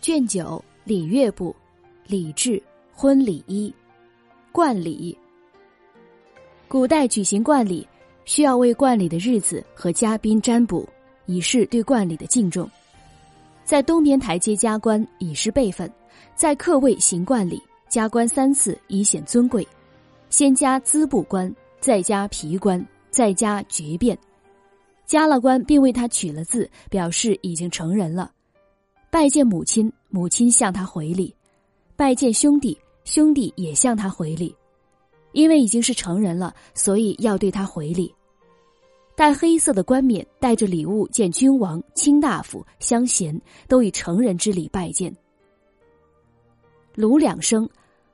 卷九礼乐部，礼制婚礼一，冠礼。古代举行冠礼，需要为冠礼的日子和嘉宾占卜，以示对冠礼的敬重。在东边台阶加冠，以示辈分；在客位行冠礼，加冠三次，以显尊贵。先加资布冠，再加皮冠，再加爵变。加了冠，并为他取了字，表示已经成人了。拜见母亲，母亲向他回礼；拜见兄弟，兄弟也向他回礼。因为已经是成人了，所以要对他回礼。戴黑色的冠冕，带着礼物见君王、卿大夫、乡贤，都以成人之礼拜见。鲁两生，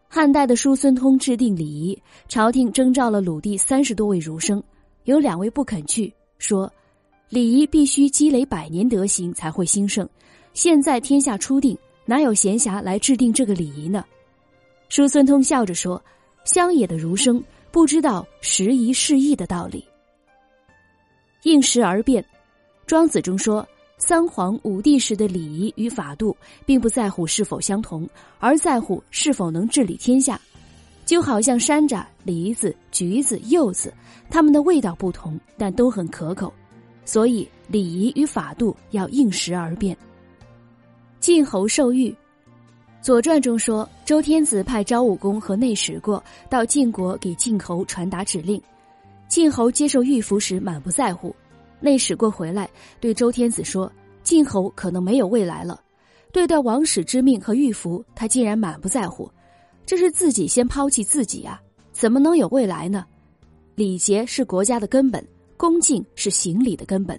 汉代的叔孙通制定礼仪，朝廷征召了鲁地三十多位儒生，有两位不肯去，说礼仪必须积累百年德行才会兴盛。现在天下初定，哪有闲暇来制定这个礼仪呢？叔孙通笑着说：“乡野的儒生不知道时移世易的道理。应时而变，庄子中说，三皇五帝时的礼仪与法度，并不在乎是否相同，而在乎是否能治理天下。就好像山楂、梨子、橘子、柚子，它们的味道不同，但都很可口。所以礼仪与法度要应时而变。”晋侯受玉，《左传》中说，周天子派昭武公和内史过到晋国给晋侯传达指令。晋侯接受玉符时满不在乎，内史过回来对周天子说：“晋侯可能没有未来了。”对待王室之命和玉符，他竟然满不在乎，这是自己先抛弃自己啊！怎么能有未来呢？礼节是国家的根本，恭敬是行礼的根本，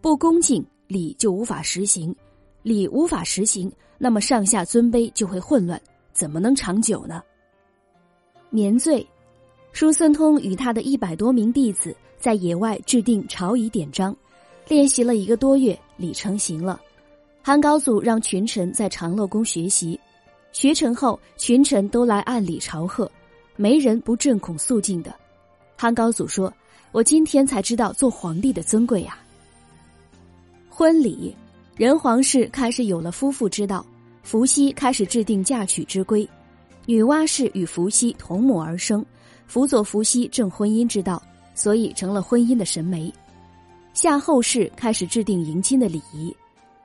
不恭敬礼就无法实行。礼无法实行，那么上下尊卑就会混乱，怎么能长久呢？年岁，叔孙通与他的一百多名弟子在野外制定朝仪典章，练习了一个多月，礼成型了。汉高祖让群臣在长乐宫学习，学成后，群臣都来按礼朝贺，没人不震恐肃静的。汉高祖说：“我今天才知道做皇帝的尊贵啊！”婚礼。人皇室开始有了夫妇之道，伏羲开始制定嫁娶之规，女娲氏与伏羲同母而生，辅佐伏羲正婚姻之道，所以成了婚姻的神媒。夏后氏开始制定迎亲的礼仪，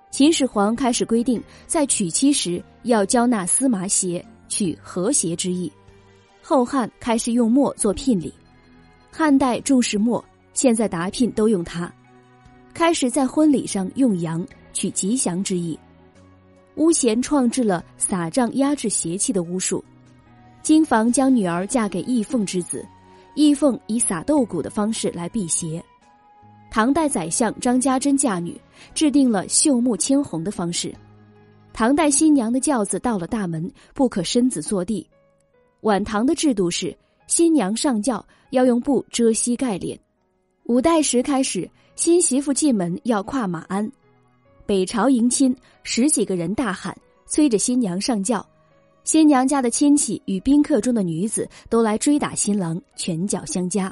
秦始皇开始规定在娶妻时要交纳司马鞋，取和谐之意。后汉开始用墨做聘礼，汉代重视墨，现在答聘都用它。开始在婚礼上用羊。取吉祥之意，巫贤创制了撒杖压制邪气的巫术。金房将女儿嫁给义凤之子，义凤以撒豆谷的方式来辟邪。唐代宰相张家珍嫁女，制定了绣木牵红的方式。唐代新娘的轿子到了大门，不可身子坐地。晚唐的制度是新娘上轿要用布遮膝盖脸。五代时开始，新媳妇进门要跨马鞍。北朝迎亲，十几个人大喊，催着新娘上轿。新娘家的亲戚与宾客中的女子都来追打新郎，拳脚相加。